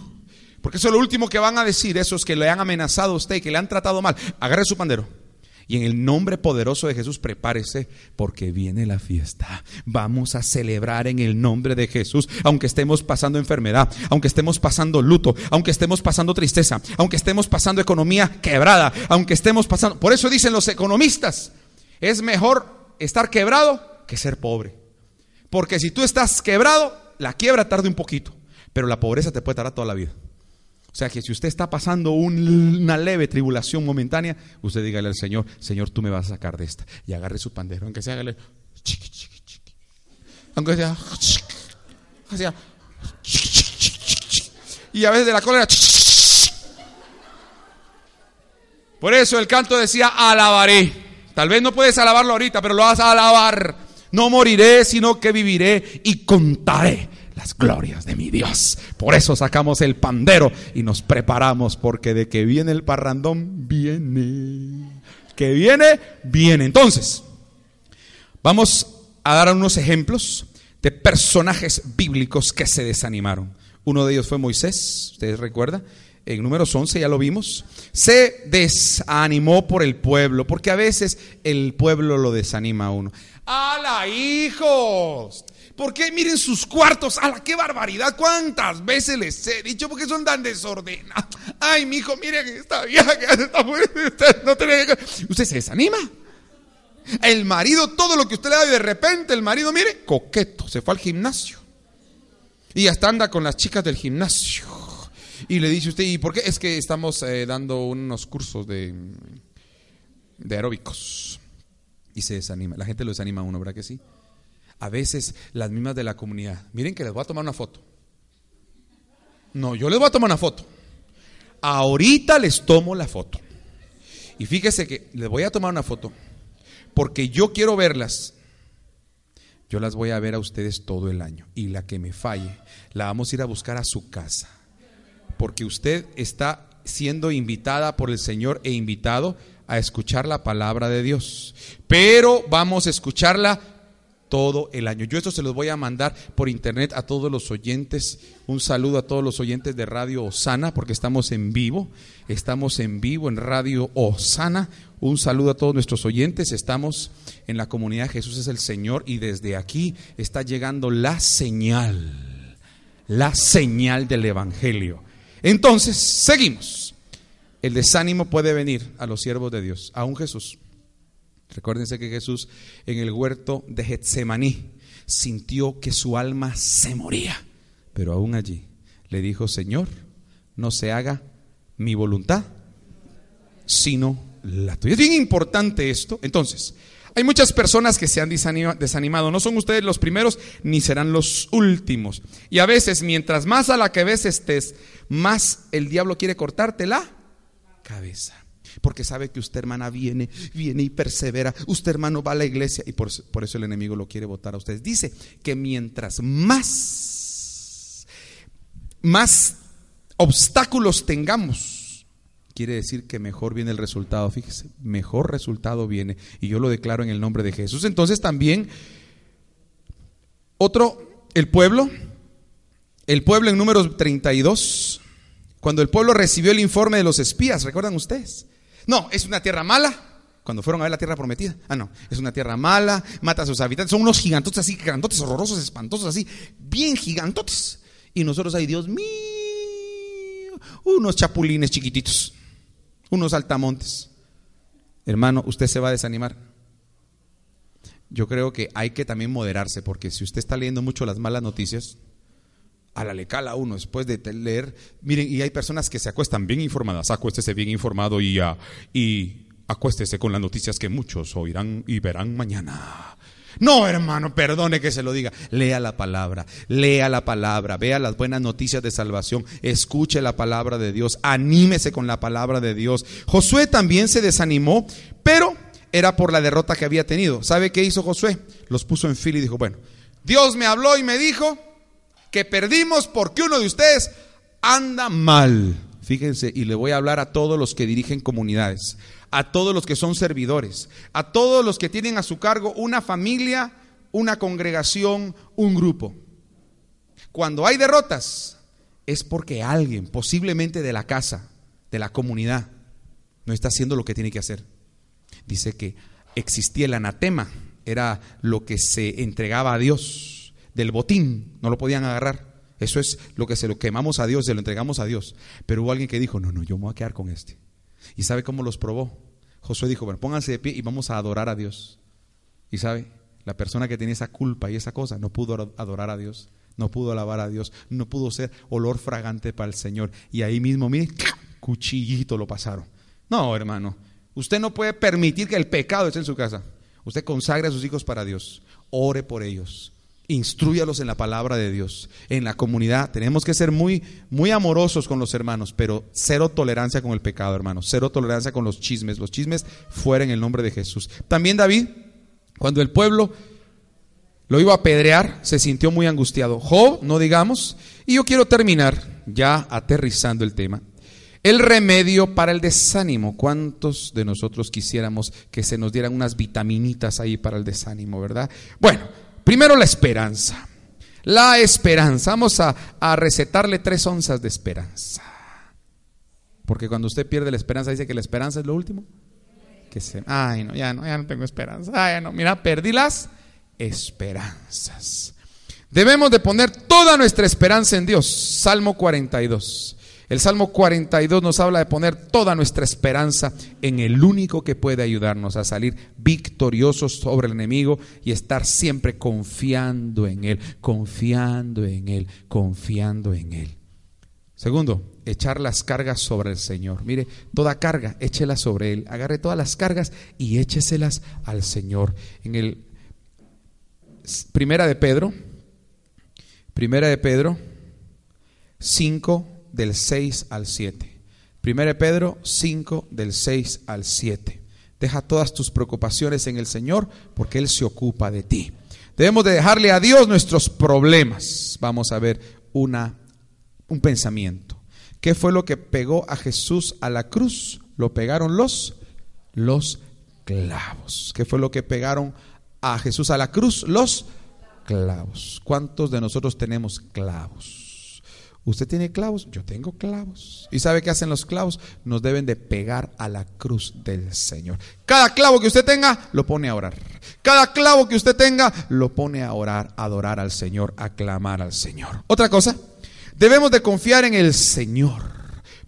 Porque eso es lo último que van a decir esos que le han amenazado a usted, que le han tratado mal. Agarre su pandero. Y en el nombre poderoso de Jesús, prepárese porque viene la fiesta. Vamos a celebrar en el nombre de Jesús, aunque estemos pasando enfermedad, aunque estemos pasando luto, aunque estemos pasando tristeza, aunque estemos pasando economía quebrada, aunque estemos pasando... Por eso dicen los economistas, es mejor estar quebrado que ser pobre. Porque si tú estás quebrado, la quiebra tarda un poquito, pero la pobreza te puede tardar toda la vida. O sea que si usted está pasando una leve tribulación momentánea, usted dígale al Señor, Señor, tú me vas a sacar de esta. Y agarre su pandero, aunque sea, hágale, chiqui, chiqui, chiqui. Aunque sea, sea y a veces de la cólera. Por eso el canto decía, alabaré. Tal vez no puedes alabarlo ahorita, pero lo vas a alabar. No moriré, sino que viviré y contaré las glorias de mi Dios. Por eso sacamos el pandero y nos preparamos, porque de que viene el parrandón, viene. Que viene, viene. Entonces, vamos a dar unos ejemplos de personajes bíblicos que se desanimaron. Uno de ellos fue Moisés, ustedes recuerdan, en números 11 ya lo vimos, se desanimó por el pueblo, porque a veces el pueblo lo desanima a uno. ¡Hala, hijos! ¿Por qué miren sus cuartos? ¡Hala, qué barbaridad! ¿Cuántas veces les he dicho? porque son tan desordenados? ¡Ay, mi hijo, miren esta vieja que está usted, no usted se desanima. El marido, todo lo que usted le da y de repente el marido, mire, coqueto, se fue al gimnasio. Y hasta anda con las chicas del gimnasio. Y le dice usted, ¿y por qué? Es que estamos eh, dando unos cursos de, de aeróbicos y se desanima. La gente lo desanima a uno, ¿verdad que sí? A veces las mismas de la comunidad. Miren que les voy a tomar una foto. No, yo les voy a tomar una foto. Ahorita les tomo la foto. Y fíjese que les voy a tomar una foto porque yo quiero verlas. Yo las voy a ver a ustedes todo el año. Y la que me falle, la vamos a ir a buscar a su casa. Porque usted está siendo invitada por el Señor e invitado a escuchar la palabra de Dios. Pero vamos a escucharla todo el año. Yo esto se los voy a mandar por internet a todos los oyentes. Un saludo a todos los oyentes de Radio Osana, porque estamos en vivo. Estamos en vivo en Radio Osana. Un saludo a todos nuestros oyentes. Estamos en la comunidad Jesús es el Señor y desde aquí está llegando la señal, la señal del Evangelio. Entonces, seguimos. El desánimo puede venir a los siervos de Dios, a un Jesús. Recuérdense que Jesús en el huerto de Getsemaní sintió que su alma se moría, pero aún allí le dijo, Señor, no se haga mi voluntad, sino la tuya. Es bien importante esto. Entonces, hay muchas personas que se han desanimado. No son ustedes los primeros ni serán los últimos. Y a veces, mientras más a la que ves estés, más el diablo quiere cortártela cabeza. Porque sabe que usted, hermana, viene, viene y persevera. Usted, hermano, va a la iglesia y por, por eso el enemigo lo quiere votar a ustedes. Dice que mientras más, más obstáculos tengamos, quiere decir que mejor viene el resultado. Fíjese, mejor resultado viene. Y yo lo declaro en el nombre de Jesús. Entonces también, otro, el pueblo, el pueblo en números 32 cuando el pueblo recibió el informe de los espías, ¿recuerdan ustedes? No, es una tierra mala. Cuando fueron a ver la tierra prometida. Ah, no, es una tierra mala, mata a sus habitantes. Son unos gigantotes así, gigantotes, horrorosos, espantosos, así, bien gigantotes. Y nosotros, ay Dios mío, unos chapulines chiquititos, unos altamontes. Hermano, usted se va a desanimar. Yo creo que hay que también moderarse, porque si usted está leyendo mucho las malas noticias, a la le cala uno después de leer. Miren, y hay personas que se acuestan bien informadas. Acuéstese bien informado y, uh, y acuéstese con las noticias que muchos oirán y verán mañana. No, hermano, perdone que se lo diga. Lea la palabra, lea la palabra, vea las buenas noticias de salvación, escuche la palabra de Dios, anímese con la palabra de Dios. Josué también se desanimó, pero era por la derrota que había tenido. ¿Sabe qué hizo Josué? Los puso en fila y dijo, bueno, Dios me habló y me dijo, que perdimos porque uno de ustedes anda mal. Fíjense, y le voy a hablar a todos los que dirigen comunidades, a todos los que son servidores, a todos los que tienen a su cargo una familia, una congregación, un grupo. Cuando hay derrotas, es porque alguien, posiblemente de la casa, de la comunidad, no está haciendo lo que tiene que hacer. Dice que existía el anatema, era lo que se entregaba a Dios del botín, no lo podían agarrar. Eso es lo que se lo quemamos a Dios, se lo entregamos a Dios. Pero hubo alguien que dijo, no, no, yo me voy a quedar con este. ¿Y sabe cómo los probó? Josué dijo, bueno, pónganse de pie y vamos a adorar a Dios. ¿Y sabe? La persona que tenía esa culpa y esa cosa no pudo adorar a Dios, no pudo alabar a Dios, no pudo ser olor fragante para el Señor. Y ahí mismo, mire, cuchillito lo pasaron. No, hermano, usted no puede permitir que el pecado esté en su casa. Usted consagre a sus hijos para Dios, ore por ellos, instruyalos en la palabra de Dios, en la comunidad. Tenemos que ser muy, muy amorosos con los hermanos, pero cero tolerancia con el pecado, hermanos. Cero tolerancia con los chismes. Los chismes fuera en el nombre de Jesús. También David, cuando el pueblo lo iba a apedrear, se sintió muy angustiado. Job, no digamos. Y yo quiero terminar ya aterrizando el tema. El remedio para el desánimo. ¿Cuántos de nosotros quisiéramos que se nos dieran unas vitaminitas ahí para el desánimo, verdad? Bueno, Primero la esperanza. La esperanza. Vamos a, recetarle tres onzas de esperanza. Porque cuando usted pierde la esperanza, dice que la esperanza es lo último. Que se, ay, no, ya no, ya no tengo esperanza. Ay, no, mira, perdí las esperanzas. Debemos de poner toda nuestra esperanza en Dios. Salmo 42. El Salmo 42 nos habla de poner toda nuestra esperanza en el único que puede ayudarnos a salir victoriosos sobre el enemigo y estar siempre confiando en Él, confiando en Él, confiando en Él. Segundo, echar las cargas sobre el Señor. Mire, toda carga, échela sobre Él. Agarre todas las cargas y écheselas al Señor. En el Primera de Pedro, Primera de Pedro 5, del 6 al 7. 1 Pedro 5 del 6 al 7. Deja todas tus preocupaciones en el Señor porque Él se ocupa de ti. Debemos de dejarle a Dios nuestros problemas. Vamos a ver una, un pensamiento. ¿Qué fue lo que pegó a Jesús a la cruz? Lo pegaron los, los clavos. ¿Qué fue lo que pegaron a Jesús a la cruz? Los clavos. ¿Cuántos de nosotros tenemos clavos? Usted tiene clavos, yo tengo clavos. ¿Y sabe qué hacen los clavos? Nos deben de pegar a la cruz del Señor. Cada clavo que usted tenga, lo pone a orar. Cada clavo que usted tenga, lo pone a orar, a adorar al Señor, a clamar al Señor. Otra cosa, debemos de confiar en el Señor.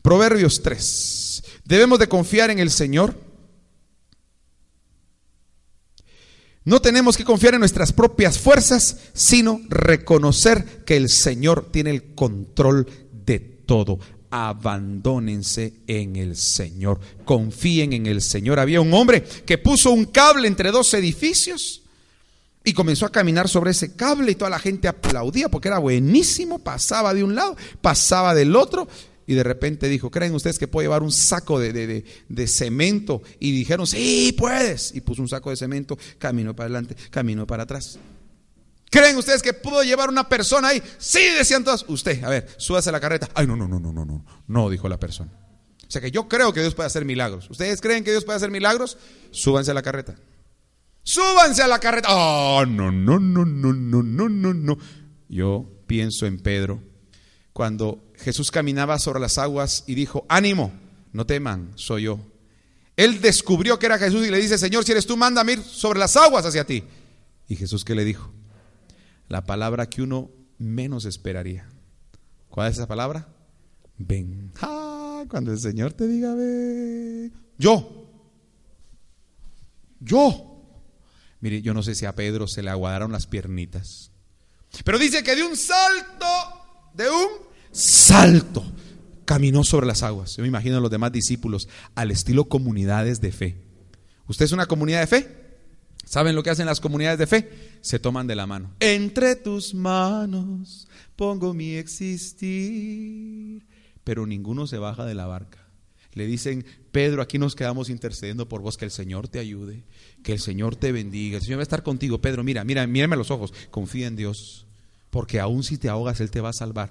Proverbios 3. Debemos de confiar en el Señor No tenemos que confiar en nuestras propias fuerzas, sino reconocer que el Señor tiene el control de todo. Abandónense en el Señor, confíen en el Señor. Había un hombre que puso un cable entre dos edificios y comenzó a caminar sobre ese cable y toda la gente aplaudía porque era buenísimo, pasaba de un lado, pasaba del otro y de repente dijo, ¿creen ustedes que puedo llevar un saco de, cemento? Y dijeron, sí, puedes. Y puso un saco de cemento, caminó para adelante, caminó para atrás. ¿Creen ustedes que pudo llevar una persona ahí? Sí, decían todas. Usted, a ver, súbase a la carreta. Ay, no, no, no, no, no, no. No, dijo la persona. O sea que yo creo que Dios puede hacer milagros. ¿Ustedes creen que Dios puede hacer milagros? Súbanse a la carreta. Súbanse a la carreta. Oh, no, no, no, no, no, no, no, no. Yo pienso en Pedro cuando Jesús caminaba sobre las aguas y dijo, ánimo, no teman, soy yo. Él descubrió que era Jesús y le dice, Señor, si eres tú, mándame ir sobre las aguas hacia ti. Y Jesús qué le dijo? La palabra que uno menos esperaría. ¿Cuál es esa palabra? Ven. Ah, cuando el Señor te diga, ven. Yo. Yo. Mire, yo no sé si a Pedro se le aguadaron las piernitas. Pero dice que de un salto, de un salto, caminó sobre las aguas. Yo me imagino a los demás discípulos al estilo comunidades de fe. ¿Usted es una comunidad de fe? ¿Saben lo que hacen las comunidades de fe? Se toman de la mano. Entre tus manos pongo mi existir. Pero ninguno se baja de la barca. Le dicen, Pedro, aquí nos quedamos intercediendo por vos, que el Señor te ayude, que el Señor te bendiga. El Señor va a estar contigo. Pedro, mira, mira, mírame los ojos. Confía en Dios. Porque aún si te ahogas, Él te va a salvar.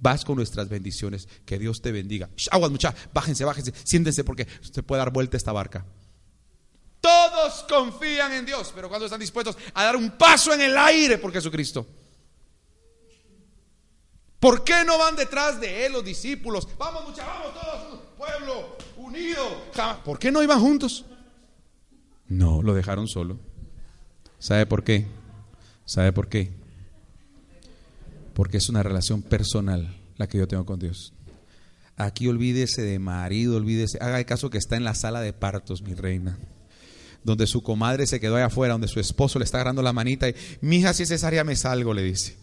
Vas con nuestras bendiciones. Que Dios te bendiga. aguas, mucha. Bájense, bájense. Siéntense porque usted puede dar vuelta esta barca. Todos confían en Dios, pero cuando están dispuestos a dar un paso en el aire por Jesucristo. ¿Por qué no van detrás de él los discípulos? Vamos, mucha, vamos todos, pueblo unido. ¿Por qué no iban juntos? No, lo dejaron solo. ¿Sabe por qué? ¿Sabe por qué? Porque es una relación personal la que yo tengo con Dios. Aquí olvídese de marido, olvídese, haga el caso que está en la sala de partos, mi reina. donde su comadre se quedó allá afuera, donde su esposo le está agarrando la manita y, mija, si es cesárea me salgo, le dice.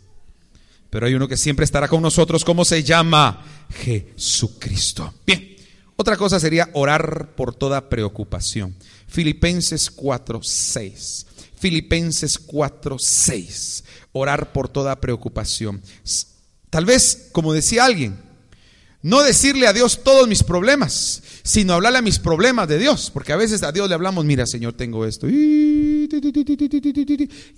Pero hay uno que siempre estará con nosotros, ¿cómo se llama? Jesucristo. Bien, otra cosa sería orar por toda preocupación. Filipenses 4:6. Filipenses 4:6. Orar por toda preocupación. Tal vez, como decía alguien, no decirle a Dios todos mis problemas, sino hablarle a mis problemas de Dios, porque a veces a Dios le hablamos, mira Señor, tengo esto. Y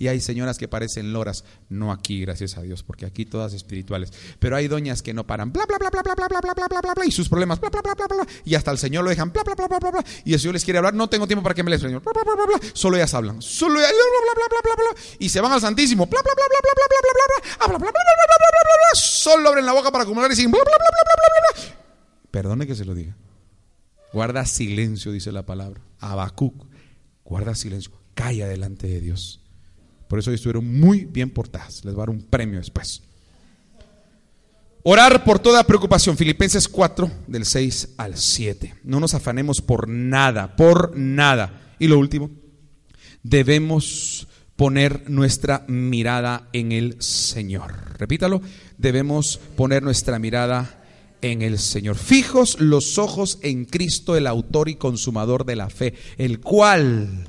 hay señoras que parecen loras, no aquí, gracias a Dios, porque aquí todas espirituales, pero hay doñas que no paran, bla bla bla bla bla bla bla bla bla bla bla y sus problemas, bla bla bla bla bla y hasta el Señor lo dejan, bla bla bla bla bla y el Señor les quiere hablar, no tengo tiempo para que me les Señor, bla bla bla bla solo ellas hablan, solo ellas, bla bla bla bla bla y se van al Santísimo, bla bla bla bla bla bla bla bla bla bla bla bla bla solo abren la boca para acumular y siguen, bla bla bla bla bla bla Perdone que se lo diga. Guarda silencio, dice la palabra. Habacuc, guarda silencio. Calla delante de Dios. Por eso estuvieron muy bien portadas. Les va a dar un premio después. Orar por toda preocupación. Filipenses 4, del 6 al 7. No nos afanemos por nada, por nada. Y lo último, debemos poner nuestra mirada en el Señor. Repítalo, debemos poner nuestra mirada en el Señor. Fijos los ojos en Cristo, el autor y consumador de la fe, el cual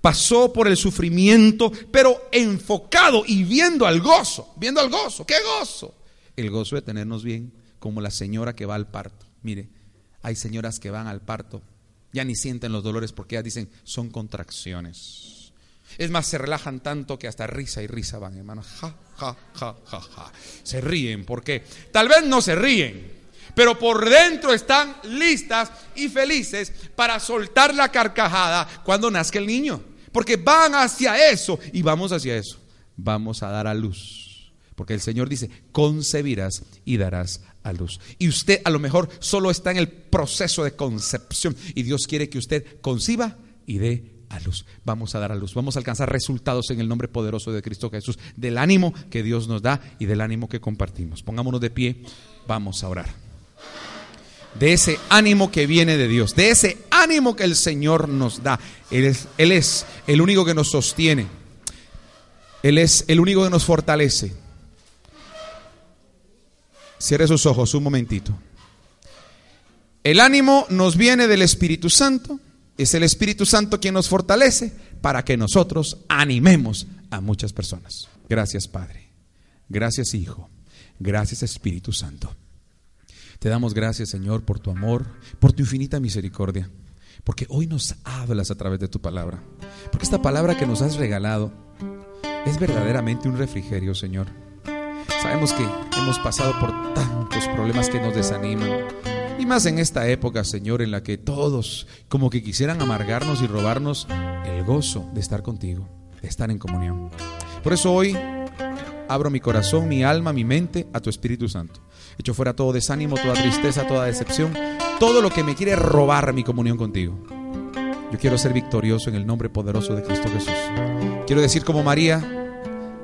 pasó por el sufrimiento, pero enfocado y viendo al gozo, viendo al gozo. ¿Qué gozo? El gozo de tenernos bien, como la señora que va al parto. Mire, hay señoras que van al parto, ya ni sienten los dolores porque ya dicen, son contracciones. Es más, se relajan tanto que hasta risa y risa van, hermanos. Ja, ja, ja, ja, ja. Se ríen, porque tal vez no se ríen, pero por dentro están listas y felices para soltar la carcajada cuando nazca el niño. Porque van hacia eso y vamos hacia eso. Vamos a dar a luz. Porque el Señor dice, concebirás y darás a luz. Y usted a lo mejor solo está en el proceso de concepción y Dios quiere que usted conciba y dé a luz. Vamos a dar a luz. Vamos a alcanzar resultados en el nombre poderoso de Cristo Jesús, del ánimo que Dios nos da y del ánimo que compartimos. Pongámonos de pie. Vamos a orar de ese ánimo que viene de Dios, de ese ánimo que el Señor nos da. Él es, Él es el único que nos sostiene. Él es el único que nos fortalece. Cierre sus ojos un momentito. El ánimo nos viene del Espíritu Santo. Es el Espíritu Santo quien nos fortalece para que nosotros animemos a muchas personas. Gracias Padre. Gracias Hijo. Gracias Espíritu Santo. Te damos gracias, Señor, por tu amor, por tu infinita misericordia, porque hoy nos hablas a través de tu palabra, porque esta palabra que nos has regalado es verdaderamente un refrigerio, Señor. Sabemos que hemos pasado por tantos problemas que nos desaniman, y más en esta época, Señor, en la que todos como que quisieran amargarnos y robarnos el gozo de estar contigo, de estar en comunión. Por eso hoy abro mi corazón, mi alma, mi mente a tu Espíritu Santo Hecho fuera todo desánimo, toda tristeza, toda decepción, todo lo que me quiere robar mi comunión contigo. Yo quiero ser victorioso en el nombre poderoso de Cristo Jesús. Quiero decir como María,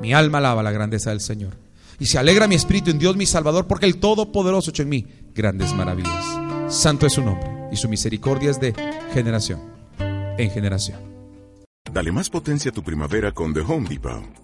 mi alma alaba la grandeza del Señor. Y se alegra mi espíritu en Dios mi Salvador, porque el Todopoderoso hecho en mí grandes maravillas. Santo es su nombre y su misericordia es de generación en generación. Dale más potencia a tu primavera con The Home Depot.